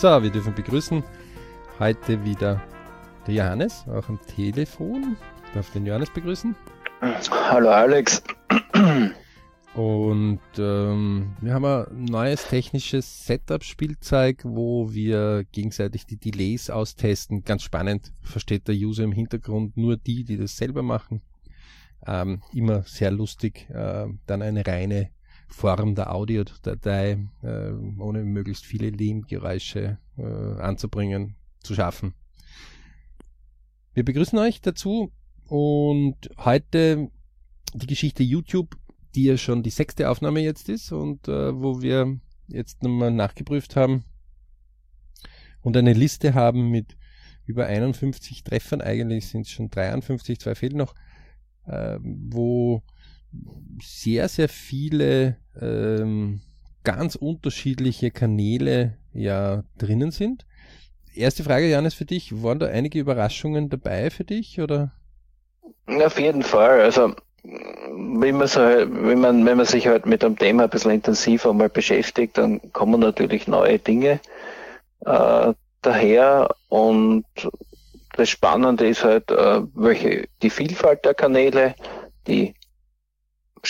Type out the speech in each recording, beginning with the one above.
So, wir dürfen begrüßen heute wieder der Johannes, auch am Telefon. Ich darf den Johannes begrüßen. Hallo Alex. Und ähm, wir haben ein neues technisches Setup-Spielzeug, wo wir gegenseitig die Delays austesten. Ganz spannend, versteht der User im Hintergrund nur die, die das selber machen. Ähm, immer sehr lustig. Äh, dann eine reine Form der Audiodatei, äh, ohne möglichst viele Lehmgeräusche äh, anzubringen, zu schaffen. Wir begrüßen euch dazu und heute die Geschichte YouTube, die ja schon die sechste Aufnahme jetzt ist und äh, wo wir jetzt nochmal nachgeprüft haben und eine Liste haben mit über 51 Treffern, eigentlich sind es schon 53, zwei fehlen noch, äh, wo sehr, sehr viele ähm, ganz unterschiedliche Kanäle ja drinnen sind. Erste Frage, Janis, für dich. Waren da einige Überraschungen dabei für dich oder? Auf jeden Fall. Also wenn man, so, wenn man, wenn man sich halt mit dem Thema ein bisschen intensiver mal beschäftigt, dann kommen natürlich neue Dinge äh, daher und das Spannende ist halt, äh, welche die Vielfalt der Kanäle, die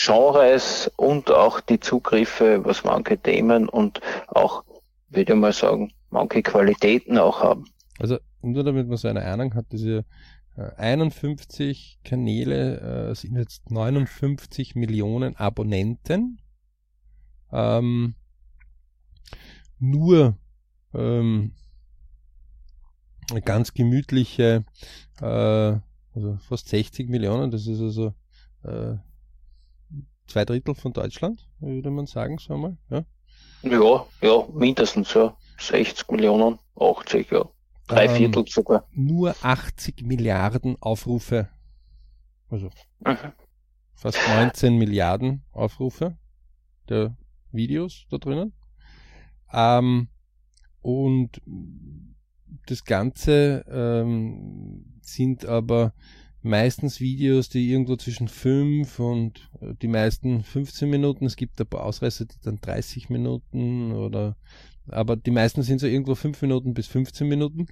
Genres und auch die Zugriffe, was manche Themen und auch, würde ich mal sagen, manche Qualitäten auch haben. Also nur damit man so eine Ahnung hat, diese 51 äh, Kanäle äh, sind jetzt 59 Millionen Abonnenten. Ähm, nur ähm, ganz gemütliche, äh, also fast 60 Millionen, das ist also äh, zwei Drittel von Deutschland, würde man sagen, so mal. Ja, ja, ja mindestens ja. 60 Millionen, 80, ja. Drei ähm, Viertel sogar. Nur 80 Milliarden Aufrufe. Also mhm. fast 19 Milliarden Aufrufe der Videos da drinnen. Ähm, und das Ganze ähm, sind aber meistens Videos, die irgendwo zwischen 5 und äh, die meisten 15 Minuten. Es gibt ein paar Ausreißer, die dann 30 Minuten oder aber die meisten sind so irgendwo 5 Minuten bis 15 Minuten.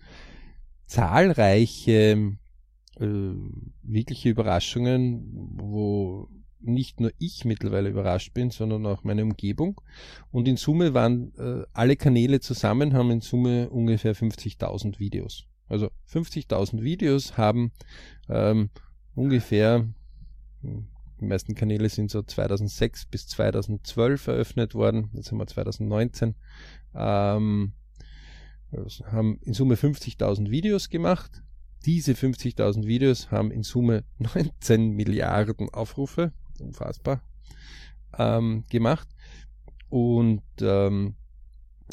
Zahlreiche äh, wirkliche Überraschungen, wo nicht nur ich mittlerweile überrascht bin, sondern auch meine Umgebung. Und in Summe waren äh, alle Kanäle zusammen, haben in Summe ungefähr 50.000 Videos. Also 50.000 Videos haben ähm, ungefähr, hm, die meisten Kanäle sind so 2006 bis 2012 eröffnet worden, jetzt haben wir 2019, ähm, haben in Summe 50.000 Videos gemacht. Diese 50.000 Videos haben in Summe 19 Milliarden Aufrufe, unfassbar, ähm, gemacht und ähm,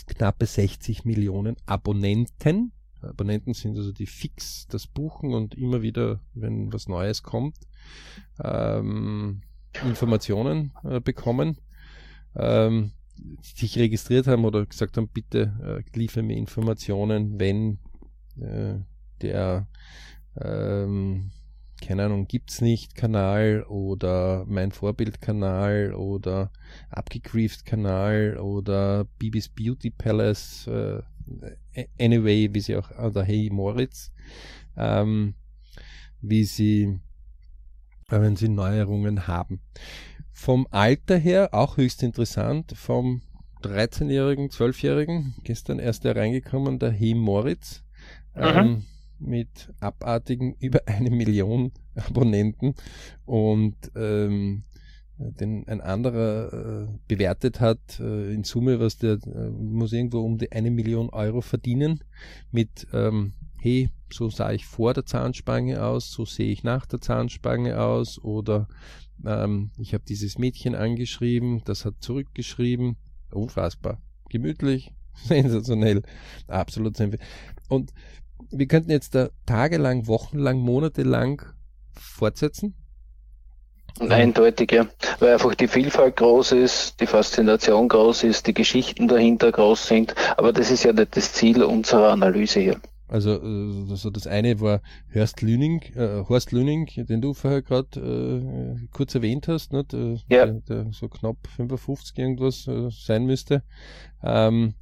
knappe 60 Millionen Abonnenten Abonnenten sind also die fix das buchen und immer wieder, wenn was Neues kommt, ähm, Informationen äh, bekommen, ähm, sich registriert haben oder gesagt haben, bitte äh, liefere mir Informationen, wenn äh, der ähm, keine Ahnung, gibt's nicht Kanal oder mein Vorbildkanal oder abgegrieft Kanal oder Bibis Beauty Palace äh, Anyway, wie sie auch, oder Hey Moritz, ähm, wie sie, äh, wenn sie Neuerungen haben. Vom Alter her auch höchst interessant, vom 13-Jährigen, 12-Jährigen, gestern erst hereingekommen, der Hey Moritz, mhm. ähm, mit abartigen über eine Million Abonnenten und ähm, den ein anderer äh, bewertet hat, äh, in Summe, was der äh, muss irgendwo um die eine Million Euro verdienen mit ähm, hey, so sah ich vor der Zahnspange aus, so sehe ich nach der Zahnspange aus oder ähm, ich habe dieses Mädchen angeschrieben, das hat zurückgeschrieben, unfassbar, gemütlich, sensationell, absolut sensationell. Und wir könnten jetzt da tagelang, wochenlang, monatelang fortsetzen Eindeutig, ja. Weil einfach die Vielfalt groß ist, die Faszination groß ist, die Geschichten dahinter groß sind. Aber das ist ja nicht das Ziel unserer Analyse hier. Also, also das eine war Horst Lüning, äh, Horst Lüning, den du vorher gerade äh, kurz erwähnt hast, nicht? ja. der, der so knapp 55 irgendwas äh, sein müsste. Ähm,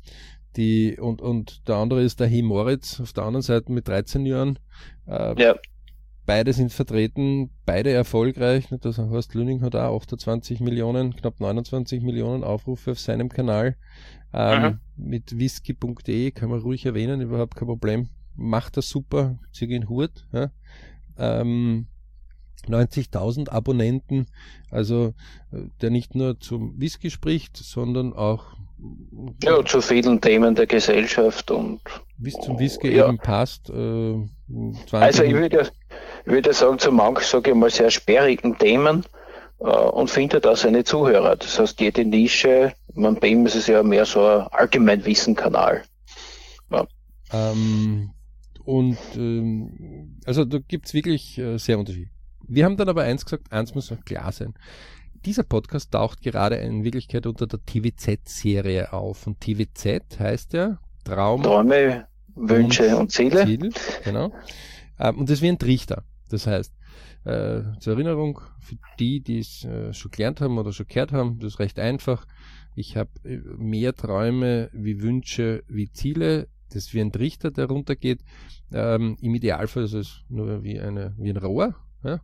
Die, und, und der andere ist der He Moritz auf der anderen Seite mit 13 Jahren. Äh, ja. Beide sind vertreten, beide erfolgreich. Das Horst Lüning hat auch 28 Millionen, knapp 29 Millionen Aufrufe auf seinem Kanal. Ähm, mit whisky.de kann man ruhig erwähnen, überhaupt kein Problem. Macht das super, ziehe in Hut. Ja. Ähm, 90.000 Abonnenten, also äh, der nicht nur zum Whisky spricht, sondern auch ja, zu vielen Themen der Gesellschaft und bis zum Whisky ja. eben passt. Äh, also ich würde, ich würde sagen, zu manchen, sage ich mal, sehr sperrigen Themen äh, und findet da seine Zuhörer. Das heißt, jede Nische, man bei ihm ist es ja mehr so ein Allgemeinwissen-Kanal. Ja. Ähm, und ähm, also da gibt's wirklich äh, sehr Unterschiede. Wir haben dann aber eins gesagt, eins muss noch klar sein. Dieser Podcast taucht gerade in Wirklichkeit unter der TWZ-Serie auf. Und TWZ heißt ja Traum, Träume, Wünsche und, und Ziele. Ziel, genau. Ähm, und das ist wie ein Trichter. Das heißt, äh, zur Erinnerung, für die, die es äh, schon gelernt haben oder schon gehört haben, das ist recht einfach. Ich habe äh, mehr Träume wie Wünsche wie Ziele. Das ist wie ein Trichter, der runtergeht. Ähm, Im Idealfall ist es nur wie, eine, wie ein Rohr. Ja?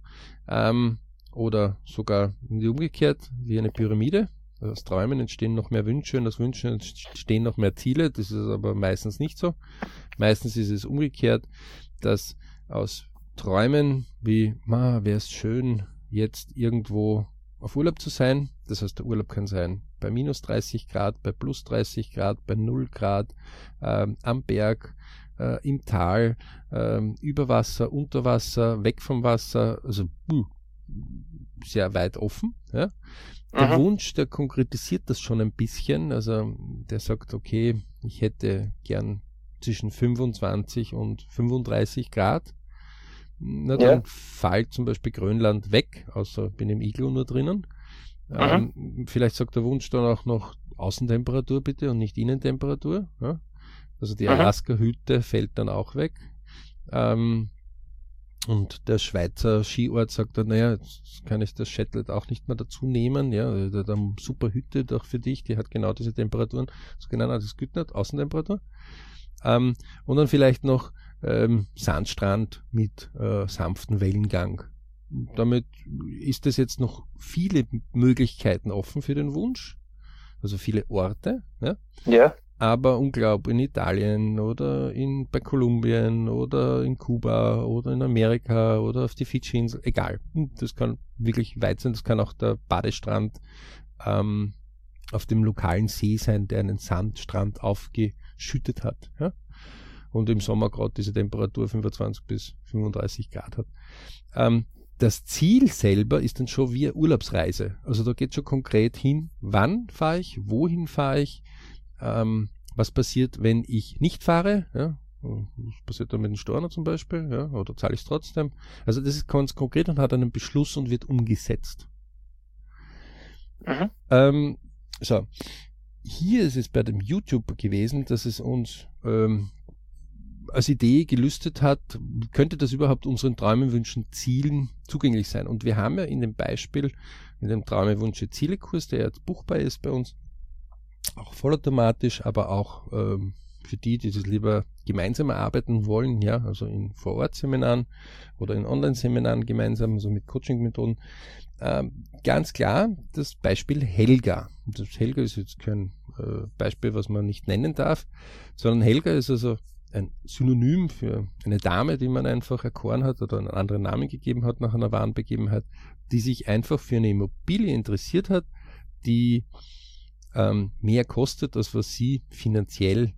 Ähm, oder sogar umgekehrt wie eine Pyramide. Aus Träumen entstehen noch mehr Wünsche und aus Wünschen entstehen noch mehr Ziele. Das ist aber meistens nicht so. Meistens ist es umgekehrt, dass aus Träumen wie, ma, wäre es schön, jetzt irgendwo auf Urlaub zu sein. Das heißt, der Urlaub kann sein bei minus 30 Grad, bei plus 30 Grad, bei 0 Grad, äh, am Berg, äh, im Tal, äh, über Wasser, unter Wasser, weg vom Wasser, also uh, sehr weit offen. Ja. Der mhm. Wunsch, der konkretisiert das schon ein bisschen. Also der sagt, okay, ich hätte gern zwischen 25 und 35 Grad. Na, dann ja. fällt zum Beispiel Grönland weg, außer bin im Iglu nur drinnen. Mhm. Ähm, vielleicht sagt der Wunsch dann auch noch Außentemperatur bitte und nicht Innentemperatur. Ja? Also die. Alaska-Hütte fällt dann auch weg. Ähm, und der Schweizer Skiort sagt dann, naja, jetzt kann ich das Shetland auch nicht mehr dazu nehmen. Ja, der, der super Hütte doch für dich, die hat genau diese Temperaturen. So genau, das gilt nicht, Außentemperatur. Ähm, und dann vielleicht noch ähm, Sandstrand mit äh, sanften Wellengang. Damit ist es jetzt noch viele Möglichkeiten offen für den Wunsch. Also viele Orte. Ja. ja aber unglaublich in Italien oder in, bei Kolumbien oder in Kuba oder in Amerika oder auf die Fidschi-Insel, egal. Hm, das kann wirklich weit sein, das kann auch der Badestrand ähm, auf dem lokalen See sein, der einen Sandstrand aufgeschüttet hat. Ja? Und im Sommer gerade diese Temperatur 25 bis 35 Grad hat. Ähm, das Ziel selber ist dann schon wie eine Urlaubsreise. Also da geht schon konkret hin, wann fahre ich, wohin fahre ich, ähm, was passiert, wenn ich nicht fahre? Ja? Was passiert dann mit den Storno zum Beispiel? Ja? Oder zahle ich es trotzdem? Also das ist ganz konkret und hat einen Beschluss und wird umgesetzt. Mhm. Ähm, so. Hier ist es bei dem YouTube gewesen, dass es uns ähm, als Idee gelüstet hat, könnte das überhaupt unseren Träumen, Wünschen, Zielen zugänglich sein? Und wir haben ja in dem Beispiel, in dem Träume, Wünsche, Ziele Kurs, der jetzt buchbar ist bei uns, auch vollautomatisch, aber auch ähm, für die, die das lieber gemeinsam erarbeiten wollen, ja, also in Vorortseminaren oder in Online-Seminaren gemeinsam, also mit Coaching-Methoden. Ähm, ganz klar das Beispiel Helga. Das Helga ist jetzt kein äh, Beispiel, was man nicht nennen darf, sondern Helga ist also ein Synonym für eine Dame, die man einfach erkoren hat oder einen anderen Namen gegeben hat nach einer wahren Begebenheit, die sich einfach für eine Immobilie interessiert hat, die ähm, mehr kostet, als was sie finanziell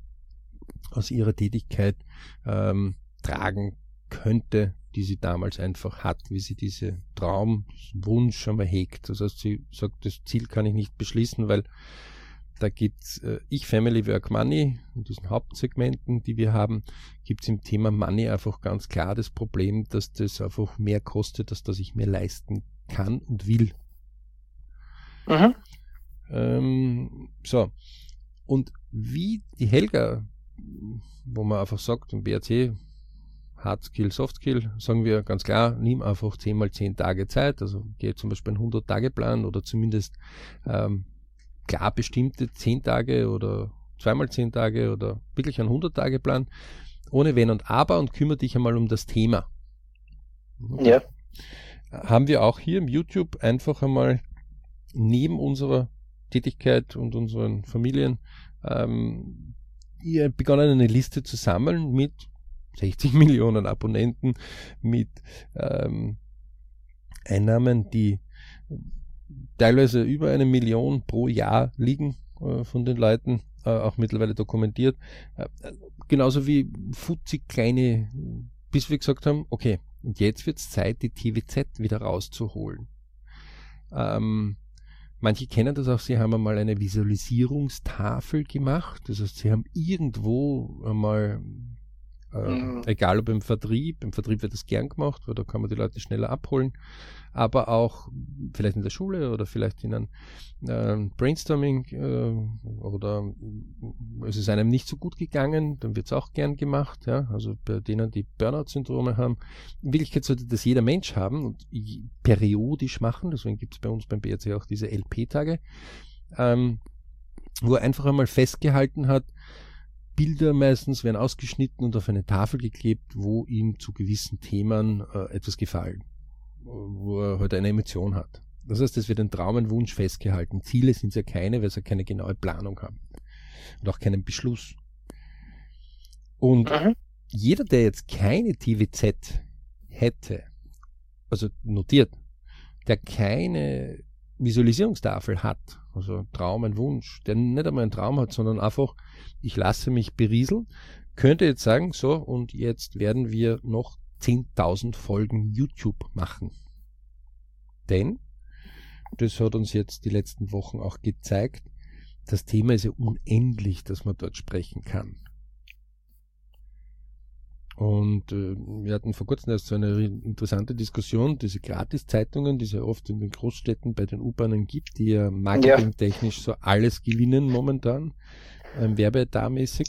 aus ihrer Tätigkeit ähm, tragen könnte, die sie damals einfach hat, wie sie diese Traum, Wunsch schon mal hegt. Das heißt, sie sagt, das Ziel kann ich nicht beschließen, weil da gibt's äh, Ich Family Work Money und diesen Hauptsegmenten, die wir haben, gibt es im Thema Money einfach ganz klar das Problem, dass das einfach mehr kostet, als dass ich mir leisten kann und will. Mhm. Ähm, so. Und wie die Helga, wo man einfach sagt, im BRC, Hard Skill, Soft Skill, sagen wir ganz klar, nimm einfach 10 mal 10 Tage Zeit, also geh zum Beispiel einen 100-Tage-Plan oder zumindest ähm, klar bestimmte 10 Tage oder zweimal zehn Tage oder wirklich einen 100-Tage-Plan, ohne Wenn und Aber und kümmere dich einmal um das Thema. Ja. Haben wir auch hier im YouTube einfach einmal neben unserer Tätigkeit und unseren Familien ähm, begonnen, eine Liste zu sammeln mit 60 Millionen Abonnenten, mit ähm, Einnahmen, die teilweise über eine Million pro Jahr liegen äh, von den Leuten, äh, auch mittlerweile dokumentiert. Äh, genauso wie futzig kleine, bis wir gesagt haben, okay, jetzt wird es Zeit, die TWZ wieder rauszuholen. Ähm, manche kennen das auch, sie haben einmal eine Visualisierungstafel gemacht. Das heißt, sie haben irgendwo einmal äh, mhm. Egal ob im Vertrieb, im Vertrieb wird das gern gemacht, weil da kann man die Leute schneller abholen, aber auch vielleicht in der Schule oder vielleicht in einem äh, Brainstorming äh, oder es ist einem nicht so gut gegangen, dann wird es auch gern gemacht. Ja? Also bei denen, die Burnout-Syndrome haben. In Wirklichkeit sollte das jeder Mensch haben und periodisch machen, deswegen gibt es bei uns beim BRC auch diese LP-Tage, ähm, wo er einfach einmal festgehalten hat, Bilder meistens werden ausgeschnitten und auf eine Tafel geklebt, wo ihm zu gewissen Themen äh, etwas gefallen, wo er heute halt eine Emotion hat. Das heißt, es wird ein Traum, ein Wunsch festgehalten. Ziele sind ja keine, weil sie keine genaue Planung haben. Und auch keinen Beschluss. Und mhm. jeder, der jetzt keine TVZ hätte, also notiert, der keine Visualisierungstafel hat, also Traum, ein Wunsch, der nicht einmal einen Traum hat, sondern einfach, ich lasse mich berieseln, könnte jetzt sagen, so, und jetzt werden wir noch 10.000 Folgen YouTube machen. Denn, das hat uns jetzt die letzten Wochen auch gezeigt, das Thema ist ja unendlich, dass man dort sprechen kann. Und äh, wir hatten vor kurzem erst so eine interessante Diskussion, diese Gratiszeitungen, die es ja oft in den Großstädten bei den U-Bahnen gibt, die ja marketingtechnisch so alles gewinnen momentan, ähm, werbedarmäßig.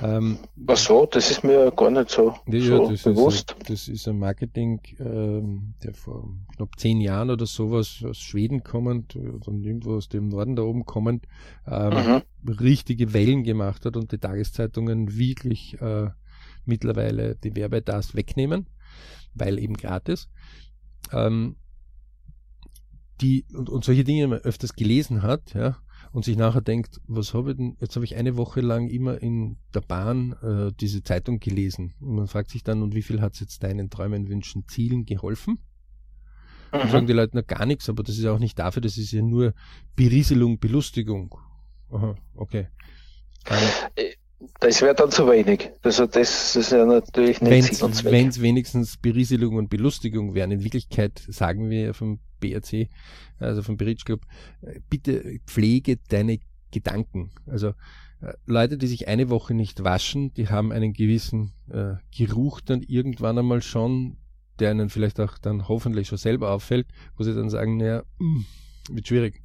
Ähm, Ach so, das ist mir gar nicht so, ja, so das bewusst. Ist, das ist ein Marketing, ähm, der vor knapp zehn Jahren oder sowas aus Schweden kommend und irgendwo aus dem Norden da oben kommend ähm, mhm. richtige Wellen gemacht hat und die Tageszeitungen wirklich äh, mittlerweile die Werbetas wegnehmen, weil eben gratis. Ähm, die, und, und solche Dinge man öfters gelesen hat, ja, und sich nachher denkt, was habe ich denn, jetzt habe ich eine Woche lang immer in der Bahn äh, diese Zeitung gelesen. Und man fragt sich dann, und wie viel hat es jetzt deinen Träumen, Wünschen, Zielen geholfen? Mhm. sagen die Leute noch gar nichts, aber das ist ja auch nicht dafür, das ist ja nur Berieselung, Belustigung. Aha, okay. Ähm, äh, das wäre dann zu wenig. Also das ist ja natürlich nicht Wenn es wenigstens Berieselung und Belustigung wären. In Wirklichkeit sagen wir vom BRC, also vom Bridge Club, äh, bitte pflege deine Gedanken. Also äh, Leute, die sich eine Woche nicht waschen, die haben einen gewissen äh, Geruch dann irgendwann einmal schon, der ihnen vielleicht auch dann hoffentlich schon selber auffällt, wo sie dann sagen, naja, mh, hm, wird schwierig.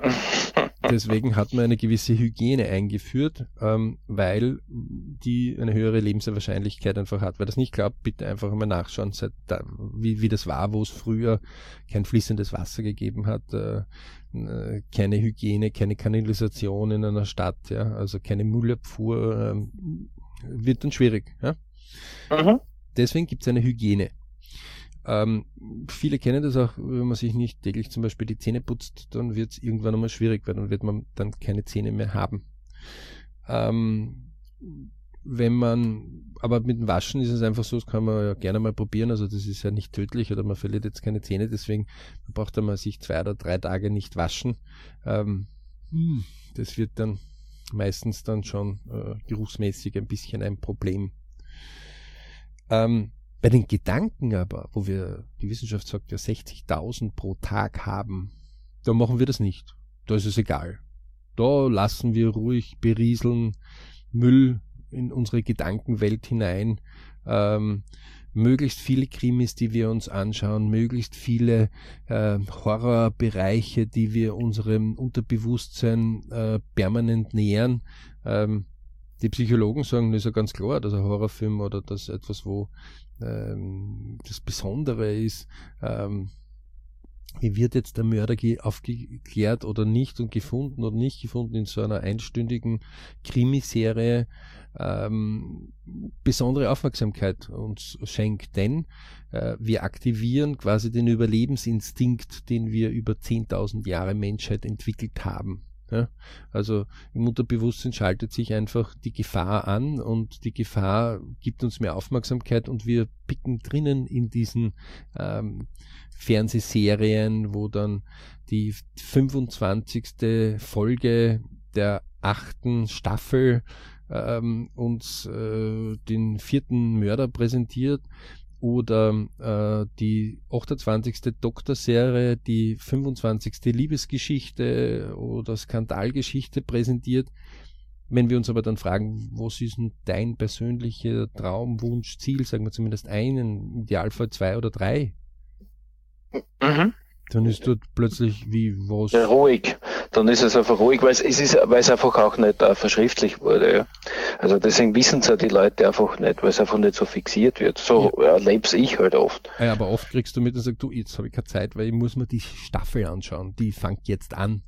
Deswegen hat man eine gewisse Hygiene eingeführt, ähm, weil die eine höhere Lebenswahrscheinlichkeit einfach hat. Wer das nicht glaubt, bitte einfach einmal nachschauen, seit da, wie, wie das war, wo es früher kein fließendes Wasser gegeben hat, äh, äh, keine Hygiene, keine Kanalisation in einer Stadt, ja, also keine Müllabfuhr, äh, wird dann schwierig. Ja? Mhm. Deswegen gibt es eine Hygiene. Ähm, viele kennen das auch, wenn man sich nicht täglich zum Beispiel die Zähne putzt, dann wird es irgendwann einmal schwierig, weil dann wird man dann keine Zähne mehr haben. Ähm, wenn man, aber mit dem Waschen ist es einfach so, das kann man ja gerne mal probieren, also das ist ja nicht tödlich oder man verliert jetzt keine Zähne, deswegen braucht man sich zwei oder drei Tage nicht waschen. Ähm, hm, das wird dann meistens dann schon äh, geruchsmäßig ein bisschen ein Problem. Ähm, bei den Gedanken aber, wo wir, die Wissenschaft sagt ja 60.000 pro Tag haben, da machen wir das nicht. Da ist es egal. Da lassen wir ruhig berieseln, Müll in unsere Gedankenwelt hinein, ähm, möglichst viele Krimis, die wir uns anschauen, möglichst viele äh, Horrorbereiche, die wir unserem Unterbewusstsein äh, permanent nähern. Ähm, die Psychologen sagen, das ist ja ganz klar, dass ein Horrorfilm oder das etwas, wo das Besondere ist, ähm, wie wird jetzt der Mörder aufgeklärt oder nicht und gefunden oder nicht gefunden in so einer einstündigen Krimiserie ähm, besondere Aufmerksamkeit uns schenkt, denn äh, wir aktivieren quasi den Überlebensinstinkt, den wir über 10.000 Jahre Menschheit entwickelt haben. Ja, also im Unterbewusstsein schaltet sich einfach die Gefahr an und die Gefahr gibt uns mehr Aufmerksamkeit und wir picken drinnen in diesen ähm, Fernsehserien, wo dann die 25. Folge der achten Staffel ähm, uns äh, den vierten Mörder präsentiert oder äh, die 28. Doktorserie, die 25. Liebesgeschichte oder Skandalgeschichte präsentiert. Wenn wir uns aber dann fragen, was ist denn dein persönlicher Traum, Wunsch, Ziel, sagen wir zumindest einen, im Idealfall zwei oder drei, mhm. dann ist dort plötzlich wie was. Ja, ruhig dann ist es einfach ruhig, weil es, es ist, weil es einfach auch nicht uh, verschriftlich wurde. Ja. Also deswegen wissen es ja die Leute einfach nicht, weil es einfach nicht so fixiert wird. So ja. erlebe ich halt oft. Ja, aber oft kriegst du mit und sagst, du, jetzt habe ich keine Zeit, weil ich muss mir die Staffel anschauen. Die fängt jetzt an.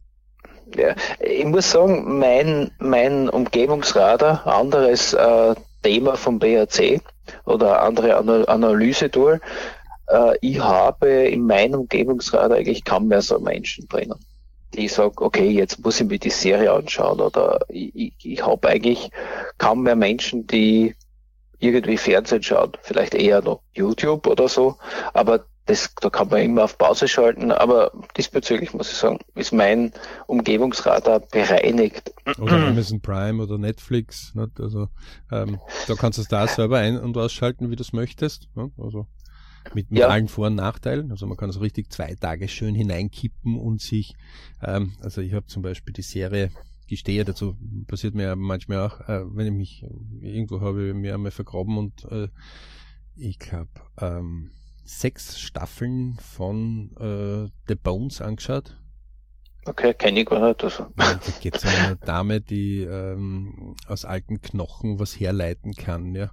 Ja, ich muss sagen, mein, mein Umgebungsradar, anderes äh, Thema vom BAC oder andere Analyse-Tool, äh, ich habe in meinem Umgebungsradar eigentlich kaum mehr so Menschen drinnen die ich sage, okay, jetzt muss ich mir die Serie anschauen oder ich, ich, ich habe eigentlich kaum mehr Menschen, die irgendwie Fernsehen schauen, vielleicht eher noch YouTube oder so, aber das, da kann man immer auf Pause schalten, aber diesbezüglich muss ich sagen, ist mein Umgebungsradar bereinigt. Oder Amazon Prime oder Netflix, also ähm, da kannst du es da selber ein- und ausschalten, wie du es möchtest. Also mit, mit ja. allen Vor- und Nachteilen. Also man kann so richtig zwei Tage schön hineinkippen und sich, ähm, also ich habe zum Beispiel die Serie gestehe dazu, passiert mir manchmal auch, äh, wenn ich mich irgendwo habe ich mir einmal vergraben und äh, ich glaube ähm, sechs Staffeln von äh, The Bones angeschaut. Okay, kenne ich gar nicht. Also. Da geht es um eine Dame, die ähm, aus alten Knochen was herleiten kann. Ja.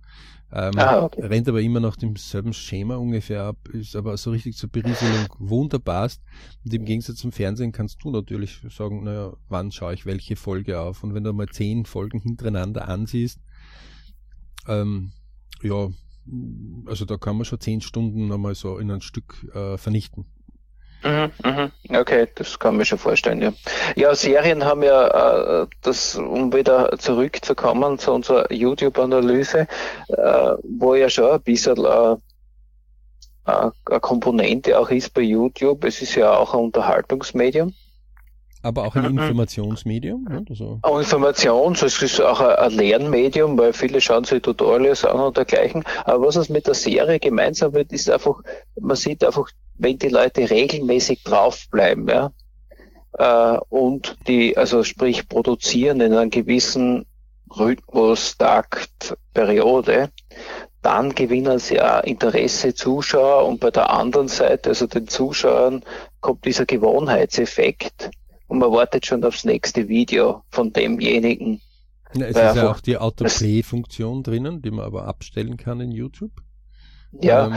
Ähm, ah, okay. Rennt aber immer nach demselben Schema ungefähr ab, ist aber so richtig zur Berieselung wunderbar. Und im Gegensatz zum Fernsehen kannst du natürlich sagen, naja, wann schaue ich welche Folge auf? Und wenn du mal zehn Folgen hintereinander ansiehst, ähm, ja, also da kann man schon zehn Stunden einmal so in ein Stück äh, vernichten. Mhm, mhm. Okay, das kann man schon vorstellen, ja. Ja, Serien haben ja äh, das, um wieder zurückzukommen zu unserer YouTube-Analyse, äh, wo ja schon ein bisschen äh, eine Komponente auch ist bei YouTube. Es ist ja auch ein Unterhaltungsmedium. Aber auch ein mhm. Informationsmedium. Ne? Also. Auch Informations, es ist auch ein Lernmedium, weil viele schauen sich Tutorials an und dergleichen. Aber was es mit der Serie gemeinsam wird, ist einfach, man sieht einfach wenn die Leute regelmäßig draufbleiben, ja, äh, und die, also sprich produzieren in einem gewissen Rhythmus, Takt, Periode, dann gewinnen sie auch Interesse Zuschauer und bei der anderen Seite, also den Zuschauern, kommt dieser Gewohnheitseffekt und man wartet schon aufs nächste Video von demjenigen. Ja, es ist ja auch die Autoplay-Funktion drinnen, die man aber abstellen kann in YouTube. Ja, ähm,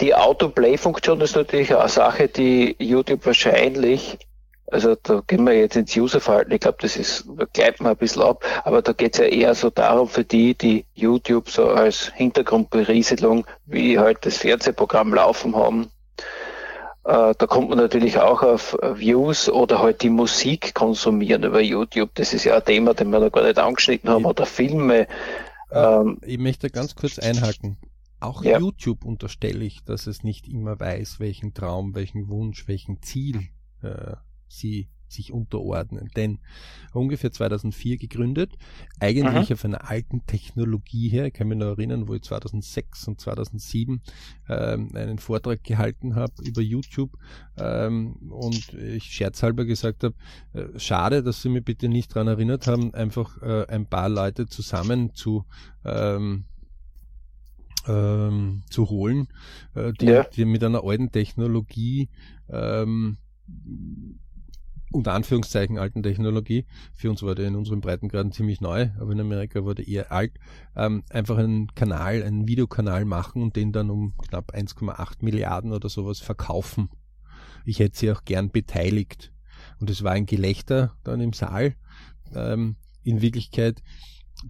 die Autoplay-Funktion ist natürlich eine Sache, die YouTube wahrscheinlich, also da gehen wir jetzt ins Userverhalten, ich glaube, das ist, gleitet man ein bisschen ab, aber da geht es ja eher so darum, für die, die YouTube so als Hintergrundberieselung, wie halt das Fernsehprogramm laufen haben, äh, da kommt man natürlich auch auf Views oder halt die Musik konsumieren über YouTube. Das ist ja ein Thema, den wir noch gar nicht angeschnitten haben, oder Filme. Ähm, ich möchte ganz kurz einhaken. Auch ja. YouTube unterstelle ich, dass es nicht immer weiß, welchen Traum, welchen Wunsch, welchen Ziel äh, sie sich unterordnen. Denn ungefähr 2004 gegründet, eigentlich Aha. auf einer alten Technologie her. Ich kann mich noch erinnern, wo ich 2006 und 2007 ähm, einen Vortrag gehalten habe über YouTube ähm, und ich scherzhalber gesagt habe, äh, schade, dass Sie mich bitte nicht daran erinnert haben, einfach äh, ein paar Leute zusammen zu ähm, ähm, zu holen, äh, die, ja. die mit einer alten Technologie ähm, unter Anführungszeichen alten Technologie, für uns war der in unseren Breitengraden ziemlich neu, aber in Amerika war der eher alt, ähm, einfach einen Kanal, einen Videokanal machen und den dann um knapp 1,8 Milliarden oder sowas verkaufen. ich hätte sie auch gern beteiligt. Und es war ein Gelächter dann im Saal. Ähm, in Wirklichkeit,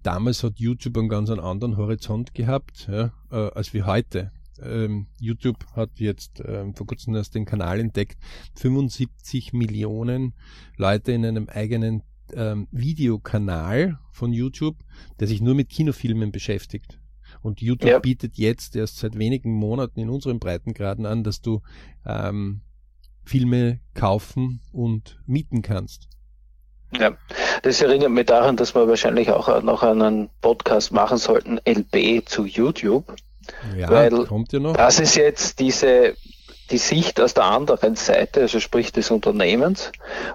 damals hat YouTube einen ganz anderen Horizont gehabt, ja, äh, als wie heute. Ähm, YouTube hat jetzt ähm, vor kurzem erst den Kanal entdeckt, 75 Millionen Leute in einem eigenen ähm, Videokanal von YouTube, der sich nur mit Kinofilmen beschäftigt. Und YouTube ja. bietet jetzt erst seit wenigen Monaten in unseren Breitengraden an, dass du ähm, Filme kaufen und mieten kannst. Ja, das erinnert mich daran, dass wir wahrscheinlich auch noch einen Podcast machen sollten, LB zu YouTube. Ja, weil kommt ja noch. Das ist jetzt diese die Sicht aus der anderen Seite, also sprich des Unternehmens,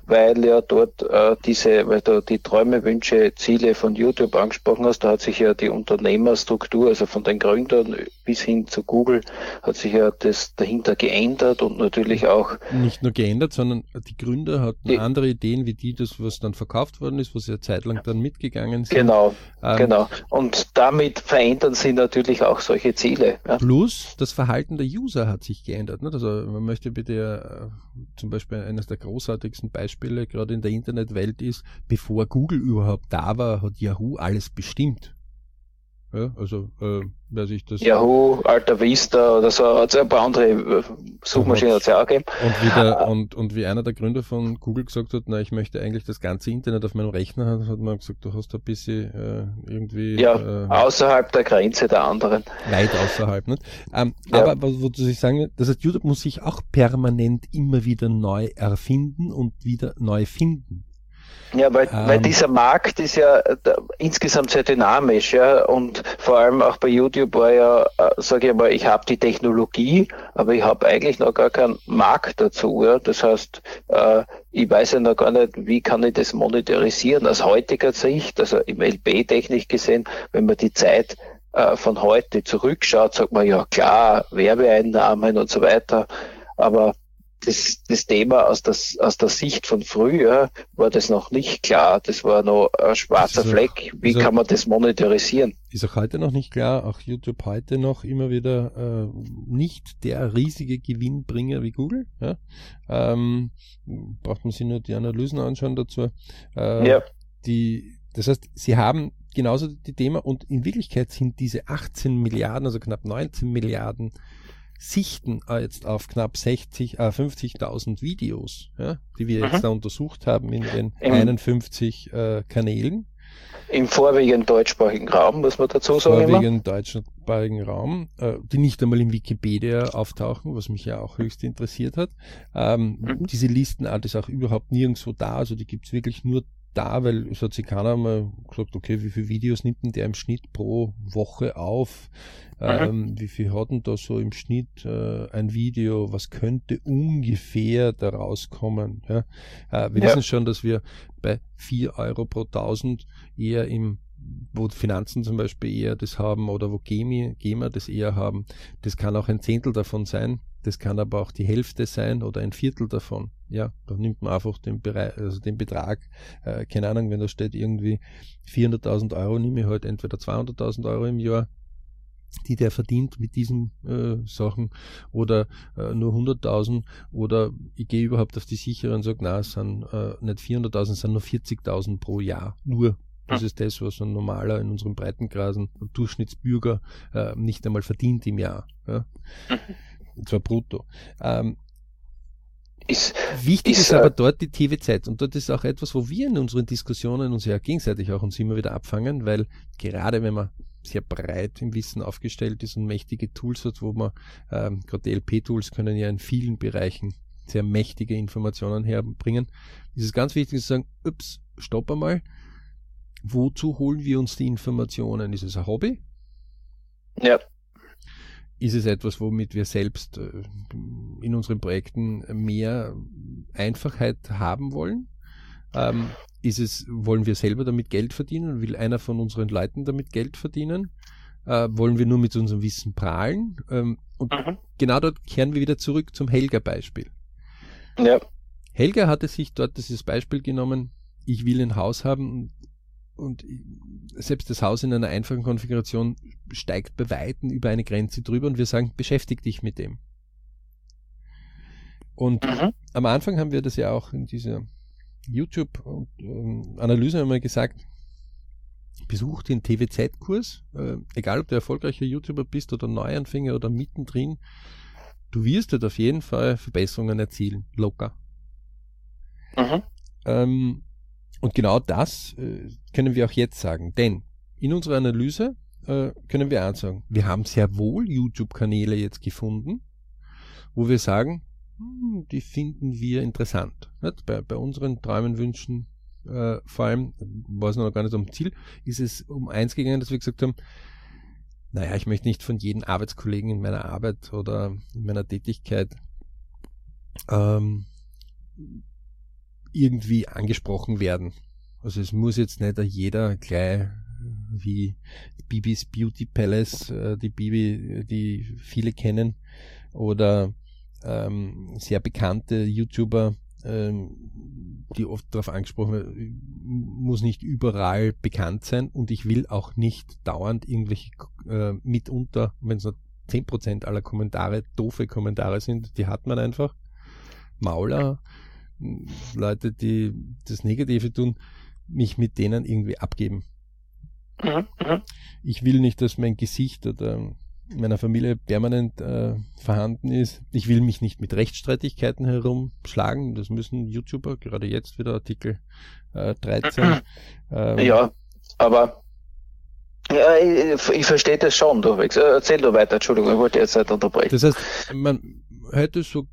weil ja dort äh, diese, weil du die Träume, Wünsche, Ziele von YouTube angesprochen hast, da hat sich ja die Unternehmerstruktur, also von den Gründern bis hin zu Google, hat sich ja das dahinter geändert und natürlich auch. Nicht nur geändert, sondern die Gründer hatten die, andere Ideen wie die, das, was dann verkauft worden ist, was ja zeitlang dann mitgegangen sind. Genau, ähm, genau. Und damit verändern sie natürlich auch solche Ziele. Ja. Plus das Verhalten der User hat sich geändert. Ne? Also man möchte bitte äh, zum Beispiel eines der großartigsten Beispiele gerade in der Internetwelt ist, bevor Google überhaupt da war, hat Yahoo alles bestimmt. Ja, also äh, wer sich das. Yahoo, Alta Vista oder so, es ein paar andere äh, Suchmaschinen hat es ja auch gegeben. Und wie, der, und, und wie einer der Gründer von Google gesagt hat, na, ich möchte eigentlich das ganze Internet auf meinem Rechner haben, hat man gesagt, du hast ein bisschen äh, irgendwie. Ja, äh, außerhalb der Grenze der anderen. Weit außerhalb, nicht? Ähm, ja. Aber was wozu ich sagen, das heißt, YouTube muss sich auch permanent immer wieder neu erfinden und wieder neu finden. Ja, weil, ähm, weil dieser Markt ist ja da, insgesamt sehr dynamisch, ja, und vor allem auch bei YouTube war ja, äh, sage ich mal, ich habe die Technologie, aber ich habe eigentlich noch gar keinen Markt dazu, ja. Das heißt, äh, ich weiß ja noch gar nicht, wie kann ich das monetarisieren aus heutiger Sicht, also im LB-Technik gesehen, wenn man die Zeit äh, von heute zurückschaut, sagt man ja klar, Werbeeinnahmen und so weiter, aber das, das Thema aus, das, aus der Sicht von früher war das noch nicht klar. Das war noch ein schwarzer Fleck. Wie kann man das monetarisieren? Ist auch heute noch nicht klar. Auch YouTube heute noch immer wieder äh, nicht der riesige Gewinnbringer wie Google. Ja? Ähm, braucht man sich nur die Analysen anschauen dazu. Äh, ja. Die, das heißt, sie haben genauso die Thema und in Wirklichkeit sind diese 18 Milliarden, also knapp 19 Milliarden sichten äh, jetzt auf knapp 60, äh, 50.000 Videos, ja, die wir mhm. jetzt da untersucht haben in den Im, 51 äh, Kanälen. Im vorwiegend deutschsprachigen Raum, muss man dazu sagen. Im vorwiegend deutschsprachigen Raum, äh, die nicht einmal in Wikipedia auftauchen, was mich ja auch höchst interessiert hat. Ähm, mhm. Diese Listen alles auch überhaupt nirgendwo da, also die gibt's wirklich nur da, weil es hat sich keiner mal gesagt, okay, wie viele Videos nimmt denn der im Schnitt pro Woche auf? Ähm, wie viel hat denn da so im Schnitt äh, ein Video? Was könnte ungefähr da rauskommen? Ja? Äh, wir ja. wissen schon, dass wir bei vier Euro pro 1000 eher im wo Finanzen zum Beispiel eher das haben oder wo GEMA das eher haben. Das kann auch ein Zehntel davon sein. Das kann aber auch die Hälfte sein oder ein Viertel davon. Ja, da nimmt man einfach den, Bereich, also den Betrag, äh, keine Ahnung, wenn da steht irgendwie 400.000 Euro, nehme ich halt entweder 200.000 Euro im Jahr, die der verdient mit diesen äh, Sachen oder äh, nur 100.000 oder ich gehe überhaupt auf die sichere und sage, na, es sind äh, nicht 400.000, es sind nur 40.000 pro Jahr. Nur das ist das, was ein normaler in unserem Breitengrasen Durchschnittsbürger äh, nicht einmal verdient im Jahr. Ja? Mhm und zwar brutto. Ähm, ist, Wichtig ist, ist aber äh, dort die TV-Zeit und dort ist auch etwas, wo wir in unseren Diskussionen uns ja gegenseitig auch uns immer wieder abfangen, weil gerade wenn man sehr breit im Wissen aufgestellt ist und mächtige Tools hat, wo man, ähm, gerade LP-Tools können ja in vielen Bereichen sehr mächtige Informationen herbringen, ist es ganz wichtig zu sagen, ups, stopp einmal, wozu holen wir uns die Informationen? Ist es ein Hobby? Ja ist es etwas, womit wir selbst äh, in unseren Projekten mehr Einfachheit haben wollen? Ähm, ist es, wollen wir selber damit Geld verdienen? Will einer von unseren Leuten damit Geld verdienen? Äh, wollen wir nur mit unserem Wissen prahlen? Ähm, und mhm. genau dort kehren wir wieder zurück zum Helga-Beispiel. Ja. Helga hatte sich dort dieses Beispiel genommen, ich will ein Haus haben und selbst das Haus in einer einfachen Konfiguration steigt bei Weitem über eine Grenze drüber und wir sagen, beschäftige dich mit dem. Und mhm. am Anfang haben wir das ja auch in dieser YouTube-Analyse ähm, einmal gesagt, besuch den TWZ-Kurs, äh, egal ob du erfolgreicher YouTuber bist oder Neuanfänger oder mittendrin, du wirst dort auf jeden Fall Verbesserungen erzielen, locker. Mhm. Ähm, und genau das äh, können wir auch jetzt sagen, denn in unserer Analyse äh, können wir auch sagen, wir haben sehr wohl YouTube-Kanäle jetzt gefunden, wo wir sagen, hm, die finden wir interessant. Bei, bei unseren Träumen, Wünschen, äh, vor allem, war es noch gar nicht am Ziel, ist es um eins gegangen, dass wir gesagt haben, naja, ich möchte nicht von jedem Arbeitskollegen in meiner Arbeit oder in meiner Tätigkeit ähm, irgendwie angesprochen werden. Also es muss jetzt nicht jeder gleich wie Bibis Beauty Palace, äh, die Bibi, die viele kennen, oder ähm, sehr bekannte YouTuber, ähm, die oft darauf angesprochen werden, muss nicht überall bekannt sein und ich will auch nicht dauernd irgendwelche äh, mitunter, wenn es nur 10% aller Kommentare doofe Kommentare sind, die hat man einfach. Mauler, Leute, die das Negative tun, mich mit denen irgendwie abgeben. Mhm, mhm. Ich will nicht, dass mein Gesicht oder meiner Familie permanent äh, vorhanden ist. Ich will mich nicht mit Rechtsstreitigkeiten herumschlagen. Das müssen YouTuber, gerade jetzt wieder Artikel äh, 13. ähm, ja, aber ja, ich, ich verstehe das schon durchwegs. Erzähl du weiter, Entschuldigung, ich wollte jetzt nicht unterbrechen. Das heißt, man hätte so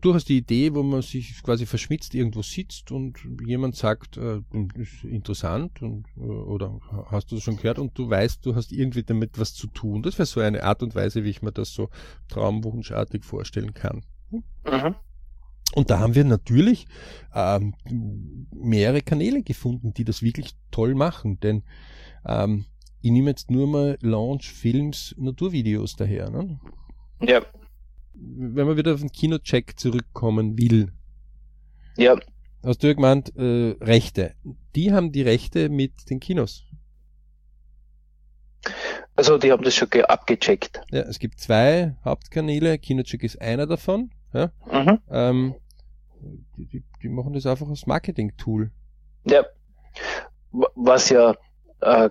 durchaus die Idee, wo man sich quasi verschmitzt irgendwo sitzt und jemand sagt, äh, ist interessant und, äh, oder hast du das schon gehört und du weißt, du hast irgendwie damit was zu tun. Das wäre so eine Art und Weise, wie ich mir das so traumwunschartig vorstellen kann. Mhm. Und da haben wir natürlich ähm, mehrere Kanäle gefunden, die das wirklich toll machen, denn ähm, ich nehme jetzt nur mal Launch Films Naturvideos daher. Ne? Ja wenn man wieder auf den Kinocheck zurückkommen will. Ja. Hast du ja gemeint, äh, Rechte. Die haben die Rechte mit den Kinos. Also die haben das schon abgecheckt. Ja, es gibt zwei Hauptkanäle, Kinocheck ist einer davon. Ja. Mhm. Ähm, die, die, die, machen das einfach als Marketing-Tool. Ja. Was ja äh,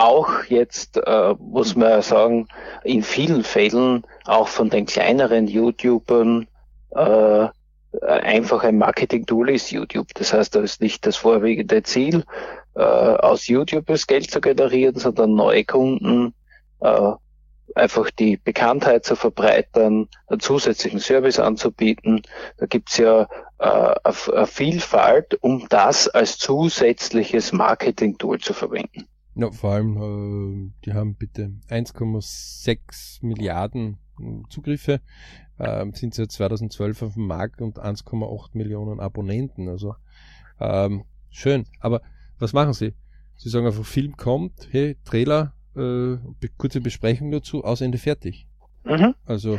auch jetzt, äh, muss man sagen, in vielen Fällen auch von den kleineren YouTubern äh, einfach ein Marketing-Tool ist YouTube. Das heißt, da ist nicht das vorwiegende Ziel, äh, aus YouTube das Geld zu generieren, sondern neue Kunden, äh, einfach die Bekanntheit zu verbreitern, einen zusätzlichen Service anzubieten. Da gibt's ja äh, eine Vielfalt, um das als zusätzliches Marketing-Tool zu verwenden. Ja, vor allem, äh, die haben bitte 1,6 Milliarden äh, Zugriffe, äh, sind seit 2012 auf dem Markt und 1,8 Millionen Abonnenten. Also ähm, schön. Aber was machen sie? Sie sagen einfach, Film kommt, hey, Trailer, äh, kurze Besprechung dazu, aus Ende fertig. Mhm. Also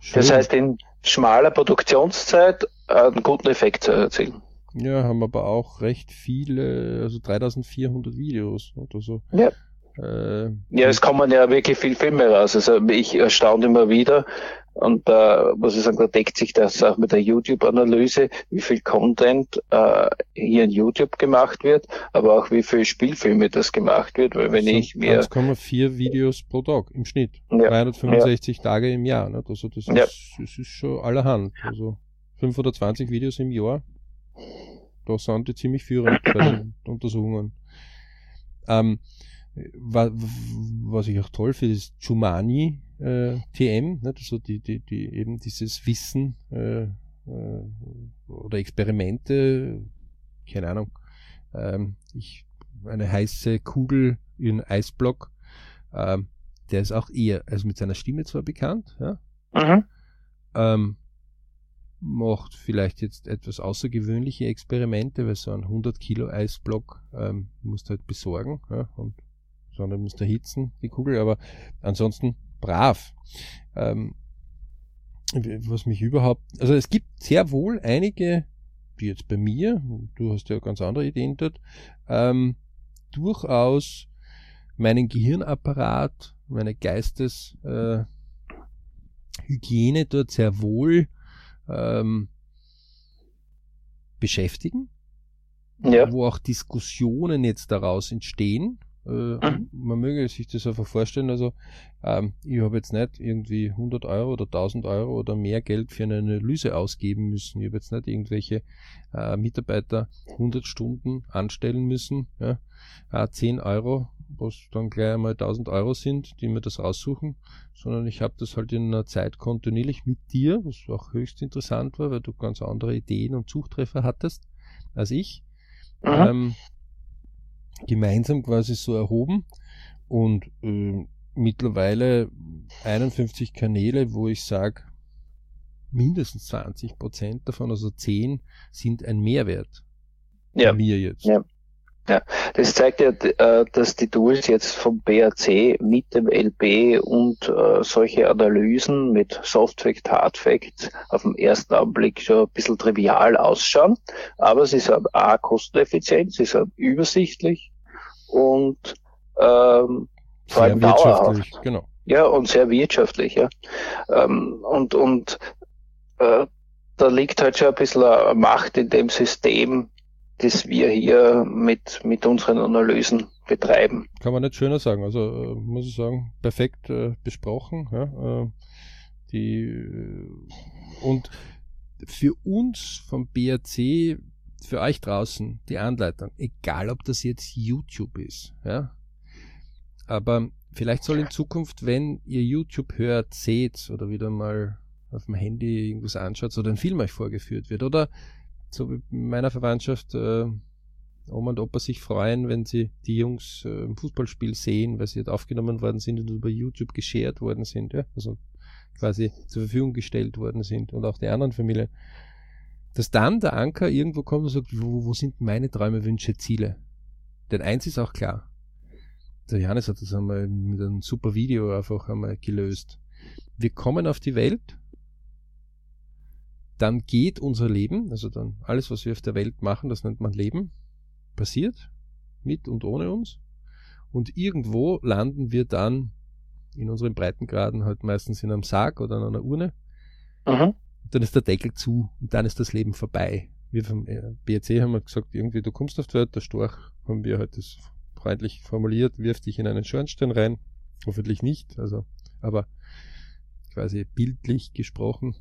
schön. Das heißt, in schmaler Produktionszeit einen guten Effekt zu erzielen. Ja, haben aber auch recht viele, also 3400 Videos oder so. Ja. Äh, ja, es kommen ja wirklich viel Filme raus. Also ich erstaune immer wieder und da äh, muss ich sagen, da deckt sich das auch mit der YouTube-Analyse, wie viel Content äh, hier in YouTube gemacht wird, aber auch wie viel Spielfilme das gemacht wird, weil wenn ich mir 1,4 Videos pro Tag im Schnitt, ja, 365 ja. Tage im Jahr, ne? also das ist, ja. das ist schon allerhand. Also 520 Videos im Jahr da sind die ziemlich führend bei den Untersuchungen. Ähm, wa, was ich auch toll finde, ist Chumani äh, TM, ne? also die, die, die eben dieses Wissen äh, äh, oder Experimente, keine Ahnung, ähm, ich, eine heiße Kugel in Eisblock, ähm, der ist auch eher, also mit seiner Stimme zwar bekannt, ja, mhm. ähm, macht vielleicht jetzt etwas außergewöhnliche Experimente, weil so ein 100 Kilo Eisblock ähm, musst du halt besorgen ja, und sondern musst erhitzen, die Kugel, aber ansonsten brav. Ähm, was mich überhaupt, also es gibt sehr wohl einige, die jetzt bei mir, du hast ja ganz andere Ideen dort, ähm, durchaus meinen Gehirnapparat, meine Geisteshygiene äh, dort sehr wohl ähm, beschäftigen, Ja. wo auch Diskussionen jetzt daraus entstehen. Äh, Mhm. Man möge sich das einfach vorstellen. Also, ähm, ich habe jetzt nicht irgendwie 100 Euro oder 1000 Euro oder mehr Geld für eine Analyse ausgeben müssen. Ich habe jetzt nicht irgendwelche äh, Mitarbeiter 100 Stunden anstellen müssen. Ja? Äh, 10 Euro, was dann gleich einmal 1000 Euro sind, die mir das raussuchen, sondern ich habe das halt in einer Zeit kontinuierlich mit dir, was auch höchst interessant war, weil du ganz andere Ideen und Suchtreffer hattest als ich Mhm. ähm, gemeinsam quasi so erhoben und äh, mittlerweile 51 Kanäle, wo ich sage, mindestens 20 Prozent davon, also 10, sind ein Mehrwert. Ja. Bei mir jetzt. Ja. Das zeigt ja, äh, dass die Tools jetzt vom BAC mit dem LB und äh, solche Analysen mit Softfact, Hardfact auf den ersten Anblick schon ein bisschen trivial ausschauen. Aber sie sind A, kosteneffizient, sie sind übersichtlich und ähm, vor Sehr allem wirtschaftlich, dauerhaft. genau. Ja, und sehr wirtschaftlich, ja. Ähm, und und äh, da liegt halt schon ein bisschen Macht in dem System, das wir hier mit, mit unseren Analysen betreiben. Kann man nicht schöner sagen. Also äh, muss ich sagen, perfekt äh, besprochen. Ja, äh, die, äh, und für uns vom BRC, für euch draußen, die Anleitung, egal ob das jetzt YouTube ist, ja, aber vielleicht soll in Zukunft, wenn ihr YouTube hört, seht oder wieder mal auf dem Handy irgendwas anschaut oder ein Film euch vorgeführt wird oder so wie in meiner Verwandtschaft äh, Oma und Opa sich freuen, wenn sie die Jungs äh, im Fußballspiel sehen, weil sie jetzt aufgenommen worden sind und über YouTube geshared worden sind, ja? also quasi zur Verfügung gestellt worden sind und auch die anderen Familien. Dass dann der Anker irgendwo kommt und sagt, wo, wo sind meine Träume, Wünsche, Ziele? Denn eins ist auch klar. Der Johannes hat das einmal mit einem super Video einfach einmal gelöst. Wir kommen auf die Welt, dann geht unser Leben, also dann alles, was wir auf der Welt machen, das nennt man Leben, passiert, mit und ohne uns. Und irgendwo landen wir dann in unseren Breitengraden halt meistens in einem Sarg oder in einer Urne. Mhm. Dann ist der Deckel zu und dann ist das Leben vorbei. Wir vom äh, BRC haben wir gesagt, irgendwie du kommst auf die Welt, der Storch haben wir halt das freundlich formuliert, wirf dich in einen Schornstein rein. Hoffentlich nicht, also, aber quasi bildlich gesprochen.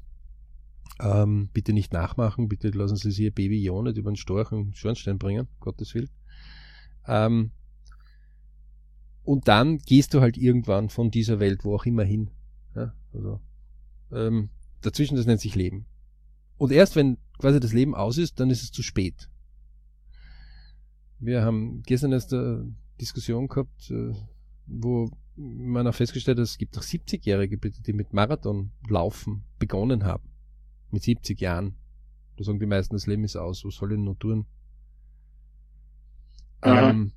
Ähm, bitte nicht nachmachen, bitte lassen Sie sich Ihr Baby ja nicht über den Storch und Schornstein bringen, Gottes Willen. Ähm, und dann gehst du halt irgendwann von dieser Welt, wo auch immer hin. Ja, also, ähm, dazwischen, das nennt sich Leben. Und erst wenn quasi das Leben aus ist, dann ist es zu spät. Wir haben gestern erst eine Diskussion gehabt, äh, wo man auch festgestellt hat, es gibt auch 70-Jährige, bitte, die mit Marathonlaufen begonnen haben. Mit 70 Jahren. Da sagen die meisten, das Leben ist aus, was soll ich nur tun? Mhm. Ähm,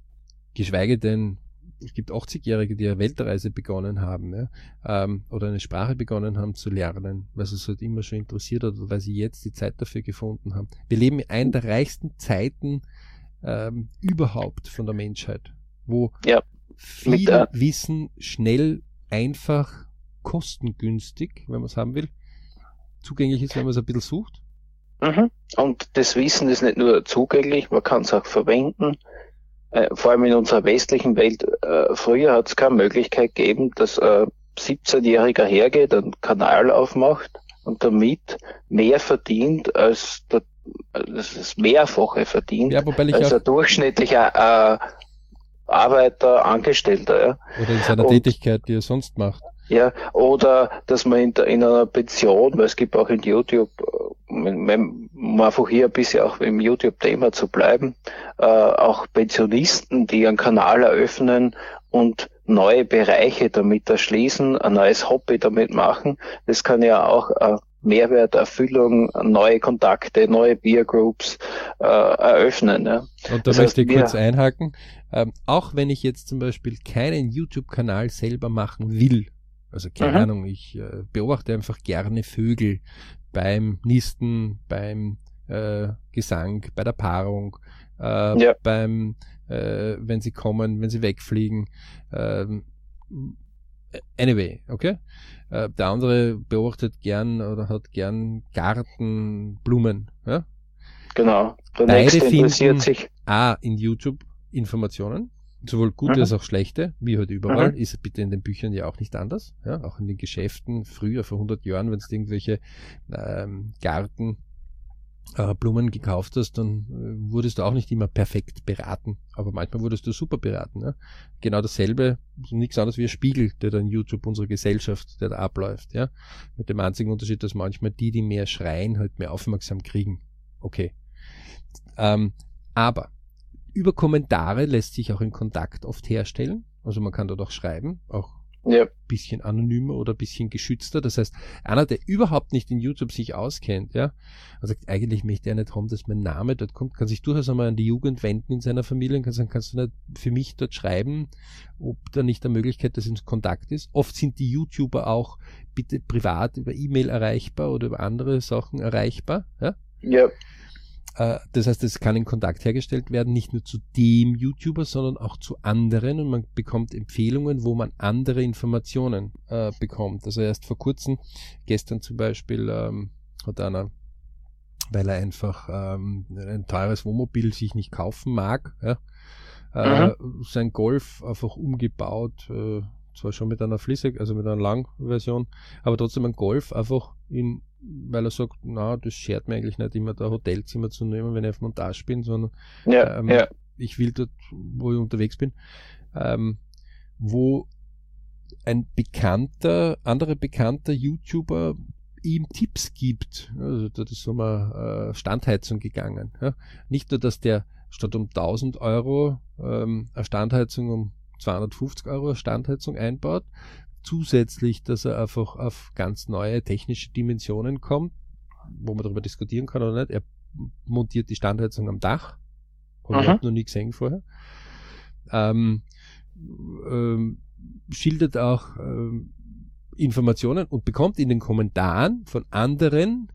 geschweige denn, es gibt 80-Jährige, die eine Weltreise begonnen haben, ja, ähm, oder eine Sprache begonnen haben zu lernen, weil sie es halt immer schon interessiert hat oder weil sie jetzt die Zeit dafür gefunden haben. Wir leben in einer der reichsten Zeiten ähm, überhaupt von der Menschheit, wo Ja, viel Wissen schnell, einfach, kostengünstig, wenn man es haben will, zugänglich ist, wenn man es ein bisschen sucht. Mhm. Und das Wissen ist nicht nur zugänglich, man kann es auch verwenden. Äh, vor allem in unserer westlichen Welt. Äh, früher hat es keine Möglichkeit gegeben, dass ein 17-Jähriger hergeht, einen Kanal aufmacht und damit mehr verdient als der, das ist Mehrfache verdient Ja, als ein durchschnittlicher äh, Arbeiter, Angestellter. Ja. oder in seiner und- Tätigkeit, die er sonst macht. Ja, oder dass man in, in einer Pension, weil es gibt auch in YouTube, äh, um einfach hier ein bisschen auch im YouTube-Thema zu bleiben, äh, auch Pensionisten, die einen Kanal eröffnen und neue Bereiche damit erschließen, ein neues Hobby damit machen. Das kann ja auch äh, Mehrwerterfüllung, neue Kontakte, neue Peer Groups äh, eröffnen. Ja. Und da Das möchte heißt, ich kurz einhaken. Ähm, auch wenn ich jetzt zum Beispiel keinen YouTube-Kanal selber machen will, also keine Mhm. Ahnung, ich äh, beobachte einfach gerne Vögel beim Nisten, beim äh, Gesang, bei der Paarung, äh, Ja. beim, äh, wenn sie kommen, wenn sie wegfliegen. Ähm, Anyway, okay? Äh, der andere beobachtet gern oder hat gern Garten, Blumen, ja? Genau. Der Beide nächste interessiert sich. A, in YouTube Informationen, sowohl gute mhm. als auch schlechte, wie heute halt überall, mhm. ist bitte in den Büchern ja auch nicht anders, ja? Auch in den Geschäften, früher, vor 100 Jahren, wenn es irgendwelche ähm, Garten, äh, Blumen gekauft hast, dann äh, wurdest du auch nicht immer perfekt beraten, aber manchmal wurdest du super beraten. Ja? Genau dasselbe, nichts anderes wie ein Spiegel, der dann YouTube unserer Gesellschaft, der da abläuft. Ja? Mit dem einzigen Unterschied, dass manchmal die, die mehr schreien, halt mehr aufmerksam kriegen. Okay. Ähm, aber über Kommentare lässt sich auch ein Kontakt oft herstellen. Also man kann dort auch schreiben, auch ja. bisschen anonymer oder bisschen geschützter. Das heißt, einer, der überhaupt nicht in YouTube sich auskennt, ja, also eigentlich möchte er nicht haben, dass mein Name dort kommt, kann sich durchaus einmal an die Jugend wenden in seiner Familie und kann sagen, kannst du nicht für mich dort schreiben, ob da nicht eine Möglichkeit, dass in Kontakt ist. Oft sind die YouTuber auch bitte privat über E-Mail erreichbar oder über andere Sachen erreichbar, ja. Ja. Äh, das heißt, es kann in Kontakt hergestellt werden, nicht nur zu dem YouTuber, sondern auch zu anderen und man bekommt Empfehlungen, wo man andere Informationen äh, bekommt. Also erst vor kurzem, gestern zum Beispiel, ähm, hat einer, weil er einfach ähm, ein teures Wohnmobil sich nicht kaufen mag, ja, äh, mhm. sein Golf einfach umgebaut, äh, zwar schon mit einer Flüssig, also mit einer Langversion, aber trotzdem ein Golf einfach in weil er sagt, na, das schert mir eigentlich nicht immer da Hotelzimmer zu nehmen, wenn ich auf Montage bin, sondern ja, ähm, ja. ich will dort, wo ich unterwegs bin, ähm, wo ein bekannter, anderer bekannter YouTuber ihm Tipps gibt. Also da ist so mal äh, Standheizung gegangen. Ja. Nicht nur, dass der statt um 1000 Euro ähm, eine Standheizung um 250 Euro Standheizung einbaut, zusätzlich, dass er einfach auf ganz neue technische Dimensionen kommt, wo man darüber diskutieren kann oder nicht. Er montiert die Standheizung am Dach. Habe ich noch nie gesehen vorher. Ähm, ähm, schildert auch ähm, Informationen und bekommt in den Kommentaren von anderen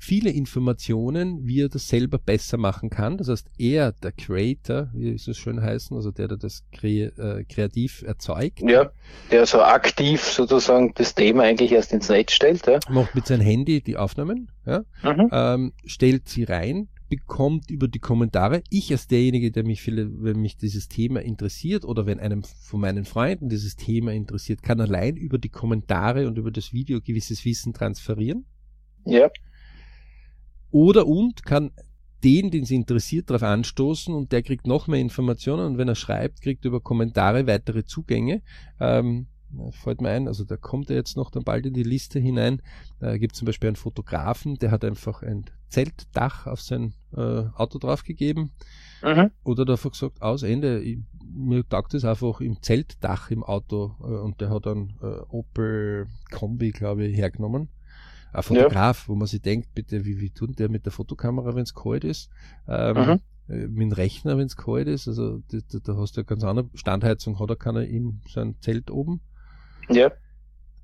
viele Informationen, wie er das selber besser machen kann. Das heißt, er, der Creator, wie es schön heißen, also der, der das kre äh, kreativ erzeugt. Ja, der so aktiv sozusagen das Thema eigentlich erst ins Netz stellt. Ja. Macht mit seinem Handy die Aufnahmen, ja, mhm. ähm, stellt sie rein, bekommt über die Kommentare, ich als derjenige, der mich viele, wenn mich dieses Thema interessiert oder wenn einem von meinen Freunden dieses Thema interessiert, kann allein über die Kommentare und über das Video gewisses Wissen transferieren. Ja. Oder und kann den, den sie interessiert, darauf anstoßen und der kriegt noch mehr Informationen und wenn er schreibt, kriegt er über Kommentare weitere Zugänge. Ähm, fällt mir ein, also da kommt er jetzt noch dann bald in die Liste hinein. Da gibt zum Beispiel einen Fotografen, der hat einfach ein Zeltdach auf sein äh, Auto draufgegeben. Mhm. Oder hat einfach gesagt, aus Ende, ich, mir taugt es einfach im Zeltdach im Auto äh, und der hat dann äh, Opel Kombi, glaube ich, hergenommen ein Fotograf, ja. wo man sich denkt, bitte, wie, wie tut der mit der Fotokamera, wenn es kalt ist? Ähm, mhm. Äh, mit dem Rechner, wenn es kalt ist. Also da, da, hast du ja ganz andere Standheizung, hat er keiner in sein Zelt oben. Ja.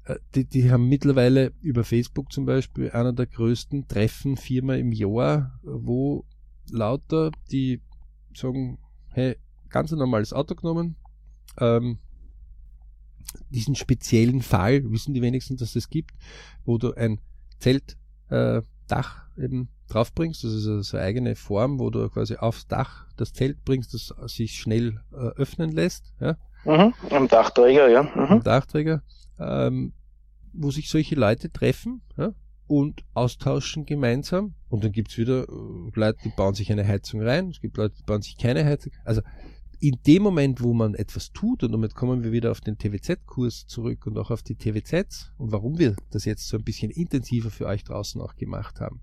Äh, die, die haben mittlerweile über Facebook zum Beispiel einer der größten Treffen viermal im Jahr, wo lauter die sagen, hey, ganz ein normales Auto genommen, ähm, diesen speziellen Fall, wissen die wenigsten, dass es gibt, wo du ein Zeltdach äh, eben draufbringst. Das ist so eine eigene Form, wo du quasi aufs Dach das Zelt bringst, das sich schnell äh, öffnen lässt. Ja? Mhm, am Dachträger, ja. Mhm. Am Dachträger, ähm, wo sich solche Leute treffen ja? und austauschen gemeinsam. Und dann gibt's wieder äh, Leute, die bauen sich eine Heizung rein. Es gibt Leute, die bauen sich keine Heizung. Also in dem Moment, wo man etwas tut, und damit kommen wir wieder auf den TWZ-Kurs zurück und auch auf die TWZs und warum wir das jetzt so ein bisschen intensiver für euch draußen auch gemacht haben.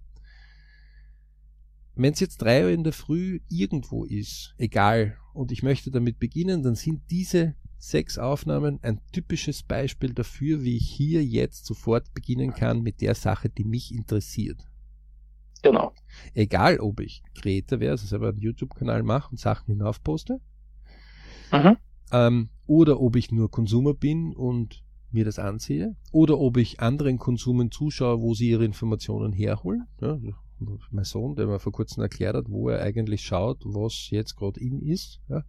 Wenn es jetzt drei Uhr in der Früh irgendwo ist, egal, und ich möchte damit beginnen, dann sind diese sechs Aufnahmen ein typisches Beispiel dafür, wie ich hier jetzt sofort beginnen kann mit der Sache, die mich interessiert. Genau. Egal, ob ich Creator wäre, also selber einen YouTube-Kanal mache und Sachen hinaufposte, Mhm. Ähm, oder ob ich nur Konsumer bin und mir das ansehe, oder ob ich anderen Konsumen zuschaue, wo sie ihre Informationen herholen. Ja, mein Sohn, der mir vor kurzem erklärt hat, wo er eigentlich schaut, was jetzt gerade in ist. Ja.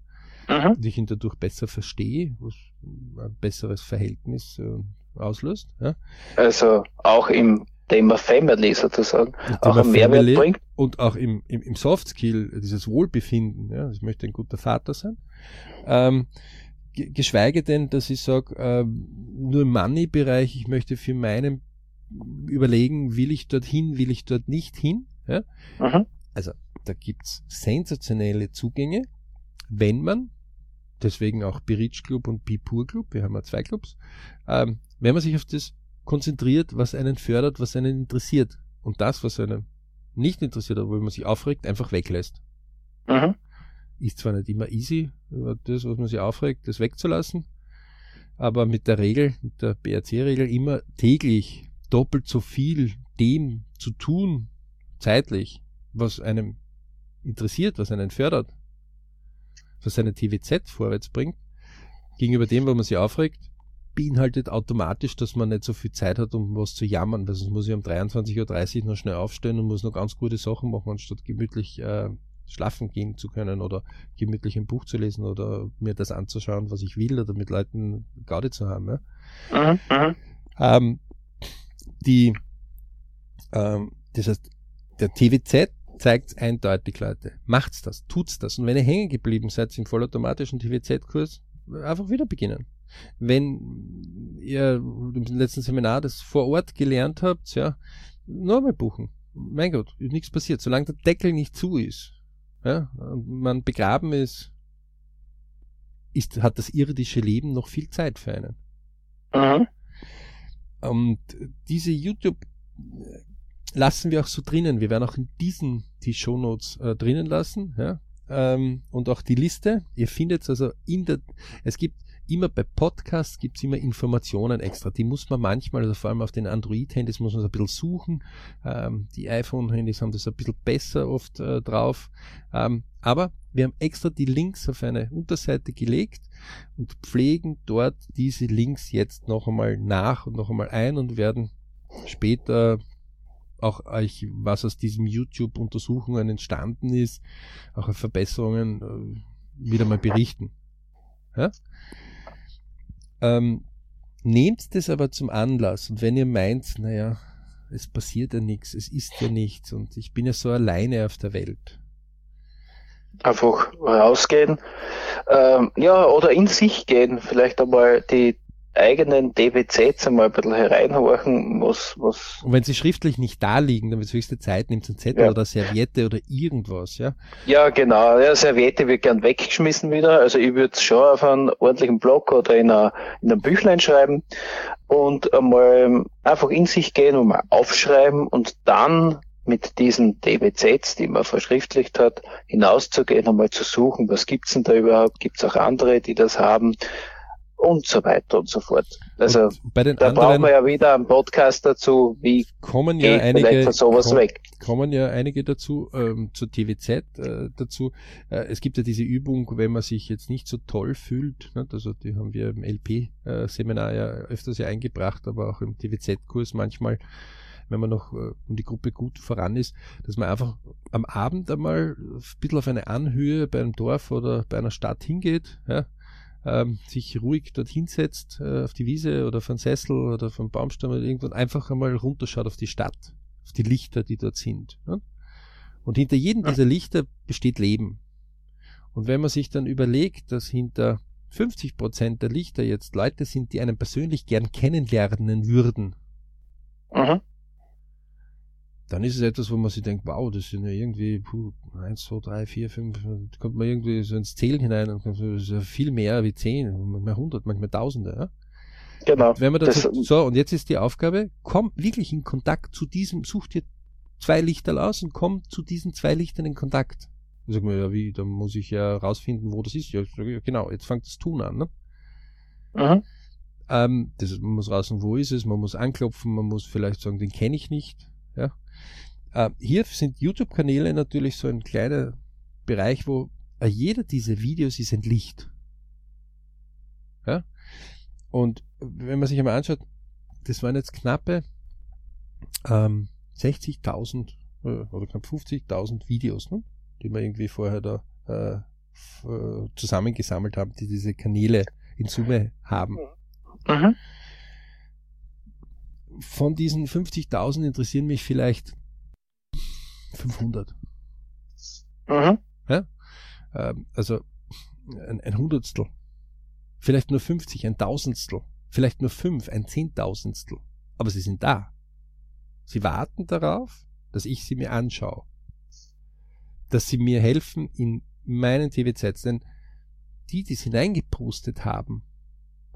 mhm. und ich ihn dadurch besser verstehe, was ein besseres Verhältnis äh, auslöst. Ja. Also auch im Thema Family sozusagen auch einen Mehrwert bringt. Und auch im, im, im Soft Skill, dieses Wohlbefinden. Ja, ich möchte ein guter Vater sein. Ähm, geschweige denn, dass ich sage, äh, nur im Money-Bereich, ich möchte für meinen überlegen, will ich dorthin, will ich dort nicht hin. Ja? Mhm. Also da gibt's sensationelle Zugänge, wenn man, deswegen auch Berich Club und Pipur Club, wir haben ja zwei Clubs, ähm, wenn man sich auf das konzentriert, was einen fördert, was einen interessiert und das, was einen nicht interessiert, wo man sich aufregt, einfach weglässt. Mhm. Ist zwar nicht immer easy, das, was man sich aufregt, das wegzulassen, aber mit der Regel, mit der BRC-Regel immer täglich doppelt so viel dem zu tun, zeitlich, was einem interessiert, was einen fördert, was seine TVZ vorwärts bringt, gegenüber dem, wo man sich aufregt, beinhaltet automatisch, dass man nicht so viel Zeit hat, um was zu jammern, weil sonst muss ich um 23.30 Uhr noch schnell aufstehen und muss noch ganz gute Sachen machen, anstatt gemütlich äh, schlafen gehen zu können oder gemütlich ein Buch zu lesen oder mir das anzuschauen, was ich will oder mit Leuten Gaudi zu haben. Ja? Mhm, mhm. ähm, die, ähm, das heißt, der TWZ zeigt eindeutig, Leute. Macht's das, tut's das. Und wenn ihr hängen geblieben seid im vollautomatischen TWZ-Kurs, einfach wieder beginnen. Wenn ihr im letzten Seminar das vor Ort gelernt habt, ja, nur mal buchen. Mein Gott, ist nichts passiert. Solange der Deckel nicht zu ist, ja, und man begraben ist, ist, hat das irdische Leben noch viel Zeit für einen. Mhm. Und diese YouTube lassen wir auch so drinnen. Wir werden auch in diesen die Shownotes äh, drinnen lassen, ja. Ähm, und auch die Liste. Ihr findet also in der, es gibt immer bei Podcasts gibt's immer Informationen extra. Die muss man manchmal, also vor allem auf den Android-Handys muss man so ein bisschen suchen. Ähm, die iPhone-Handys haben das ein bisschen besser oft äh, drauf. Ähm, aber wir haben extra die Links auf eine Unterseite gelegt und pflegen dort diese Links jetzt noch einmal nach und noch einmal ein und werden später auch euch, was aus diesem YouTube-Untersuchungen entstanden ist, auch Verbesserungen äh, wieder mal berichten. Ja? Ähm, nehmt das aber zum Anlass und wenn ihr meint, naja, es passiert ja nichts, es ist ja nichts und ich bin ja so alleine auf der Welt. Einfach rausgehen, ähm, ja, oder in sich gehen, vielleicht einmal die eigenen DBZs einmal ein bisschen hereinhorchen, was, was. Und wenn sie schriftlich nicht da liegen, dann wird es höchste Zeit, nimmt ein Zettel ja. oder Serviette oder irgendwas, ja? Ja, genau. Ja, Serviette wird gern weggeschmissen wieder. Also ich würde es schon auf einen ordentlichen Blog oder in, einer, in einem Büchlein schreiben und einmal einfach in sich gehen und mal aufschreiben und dann mit diesen DBZs, die man verschriftlicht hat, hinauszugehen, einmal zu suchen, was gibt's denn da überhaupt? Gibt's auch andere, die das haben? Und so weiter und so fort. Also da brauchen wir ja wieder einen Podcast dazu, wie kommen ja einige sowas komm, weg. Kommen ja einige dazu, ähm, zur TWZ äh, dazu. Äh, es gibt ja diese Übung, wenn man sich jetzt nicht so toll fühlt, ne? also die haben wir im LP-Seminar äh, ja öfters ja eingebracht, aber auch im TWZ-Kurs manchmal, wenn man noch äh, um die Gruppe gut voran ist, dass man einfach am Abend einmal ein bisschen auf eine Anhöhe bei einem Dorf oder bei einer Stadt hingeht, ja, ähm, sich ruhig dorthin setzt, äh, auf die Wiese oder von Sessel oder vom Baumstamm oder irgendwo einfach einmal runterschaut auf die Stadt, auf die Lichter, die dort sind. Ne? Und hinter jedem dieser Lichter besteht Leben. Und wenn man sich dann überlegt, dass hinter 50 Prozent der Lichter jetzt Leute sind, die einen persönlich gern kennenlernen würden, mhm dann ist es etwas, wo man sich denkt, wow, das sind ja irgendwie puh, 1, 2, 3, 4, 5, da kommt man irgendwie so ins Zählen hinein und das ist ja viel mehr wie 10, manchmal 100, manchmal Tausende. Ja? Genau. Und wenn man das, so, und jetzt ist die Aufgabe, komm wirklich in Kontakt zu diesem, such dir zwei Lichter aus und komm zu diesen zwei Lichtern in Kontakt. Da sagt man, ja, wie, da muss ich ja rausfinden, wo das ist. Ja, genau, jetzt fängt das Tun an. Ne? Mhm. Ähm, das, man muss raus wo ist es, man muss anklopfen, man muss vielleicht sagen, den kenne ich nicht. Ja, äh, hier sind YouTube-Kanäle natürlich so ein kleiner Bereich, wo äh, jeder dieser Videos ist ein Licht. Ja? Und wenn man sich einmal anschaut, das waren jetzt knappe ähm, 60.000 äh, oder knapp 50.000 Videos, ne? die wir irgendwie vorher da äh, äh, zusammengesammelt haben, die diese Kanäle in Summe haben. Mhm. Von diesen 50.000 interessieren mich vielleicht 500. Mhm. Ja? Ähm, also ein, ein Hundertstel, vielleicht nur 50, ein Tausendstel, vielleicht nur fünf, ein Zehntausendstel. Aber sie sind da. Sie warten darauf, dass ich sie mir anschaue. Dass sie mir helfen in meinen TVZs. Denn die, die es hineingepustet haben,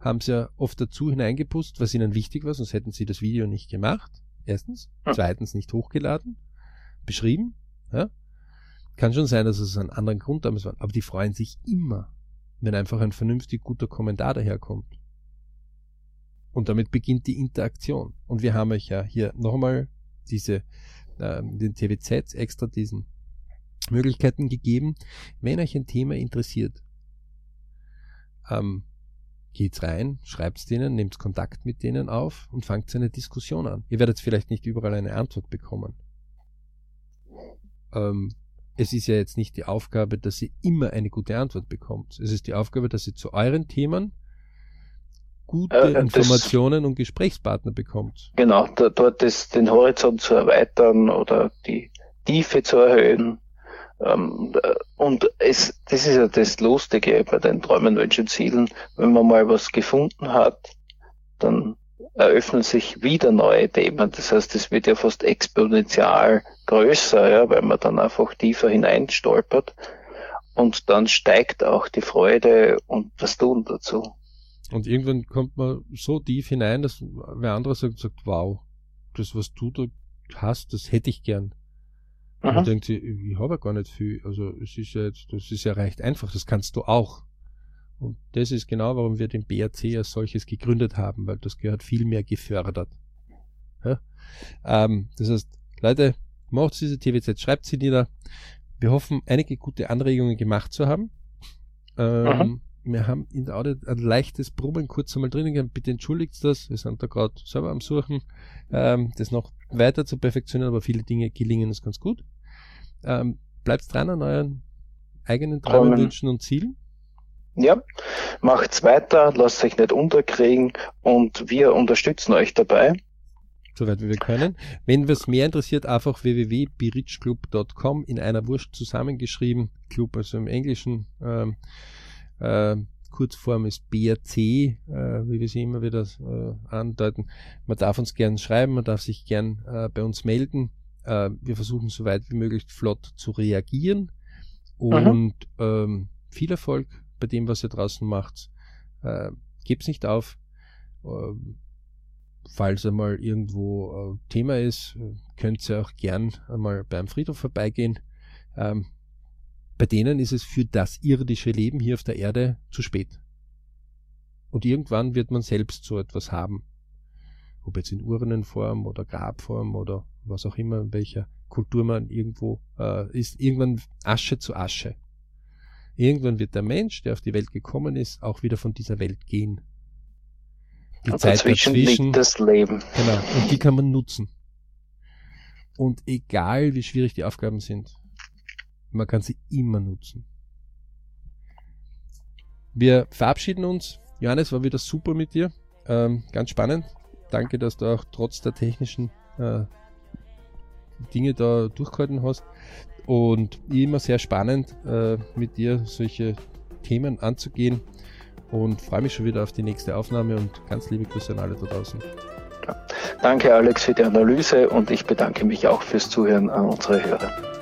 haben sie ja oft dazu hineingepustet, was ihnen wichtig war, sonst hätten sie das Video nicht gemacht. Erstens. Zweitens nicht hochgeladen, beschrieben. Ja. Kann schon sein, dass es einen anderen Grund damals war. Aber die freuen sich immer, wenn einfach ein vernünftig guter Kommentar daherkommt. Und damit beginnt die Interaktion. Und wir haben euch ja hier nochmal diese, äh, den TVZ extra diesen Möglichkeiten gegeben. Wenn euch ein Thema interessiert, ähm, geht's rein, schreibt's denen, nehmt Kontakt mit denen auf und fangt eine Diskussion an. Ihr werdet vielleicht nicht überall eine Antwort bekommen. Ähm, es ist ja jetzt nicht die Aufgabe, dass ihr immer eine gute Antwort bekommt. Es ist die Aufgabe, dass ihr zu euren Themen gute äh, Informationen und Gesprächspartner bekommt. Genau, da, dort ist den Horizont zu erweitern oder die Tiefe zu erhöhen. Ähm, und es, das ist ja das Lustige bei den Träumen, Wünschen, Zielen. Wenn man mal was gefunden hat, dann eröffnen sich wieder neue Themen. Das heißt, es wird ja fast exponentiell größer, ja, weil man dann einfach tiefer hineinstolpert. Und dann steigt auch die Freude und das Tun dazu. Und irgendwann kommt man so tief hinein, dass wer andere sagt, sagt, wow, das, was du da hast, das hätte ich gern. Und dann denkt sie, ich habe ja gar nicht viel. Also es ist ja jetzt, das ist ja recht einfach, das kannst du auch. Und das ist genau, warum wir den BRC als solches gegründet haben, weil das gehört viel mehr gefördert. Ja? Ähm, das heißt, Leute, macht diese TWZ, schreibt sie nieder. Wir hoffen, einige gute Anregungen gemacht zu haben. Ähm, wir haben in der Audio ein leichtes Brummen kurz einmal drinnen Bitte entschuldigt das. Wir sind da gerade selber am Suchen, ähm, das noch weiter zu perfektionieren, aber viele Dinge gelingen uns ganz gut. Ähm, bleibt dran an euren eigenen Träumen, Wünschen und Zielen. Ja, macht's weiter, lasst euch nicht unterkriegen und wir unterstützen euch dabei. Soweit wie wir können. Wenn was mehr interessiert, einfach www.birichclub.com in einer Wurst zusammengeschrieben. Club also im Englischen. Ähm, äh, Kurzform ist BRC, äh, wie wir sie immer wieder äh, andeuten. Man darf uns gern schreiben, man darf sich gern äh, bei uns melden. Äh, wir versuchen so weit wie möglich flott zu reagieren und ähm, viel Erfolg bei dem, was ihr draußen macht. Äh, gebt's nicht auf. Äh, falls einmal irgendwo äh, Thema ist, könnt ihr auch gern einmal beim Friedhof vorbeigehen. Ähm, bei denen ist es für das irdische Leben hier auf der Erde zu spät. Und irgendwann wird man selbst so etwas haben. Ob jetzt in Urnenform oder Grabform oder was auch immer, in welcher Kultur man irgendwo äh, ist. Irgendwann Asche zu Asche. Irgendwann wird der Mensch, der auf die Welt gekommen ist, auch wieder von dieser Welt gehen. Die und Zeit dazwischen, dazwischen liegt das Leben. Genau. Und die kann man nutzen. Und egal wie schwierig die Aufgaben sind, man kann sie immer nutzen. Wir verabschieden uns. Johannes, war wieder super mit dir. Ähm, ganz spannend. Danke, dass du auch trotz der technischen äh, Dinge da durchgehalten hast. Und immer sehr spannend, äh, mit dir solche Themen anzugehen. Und freue mich schon wieder auf die nächste Aufnahme und ganz liebe Grüße an alle da draußen. Danke, Alex, für die Analyse und ich bedanke mich auch fürs Zuhören an unsere Hörer.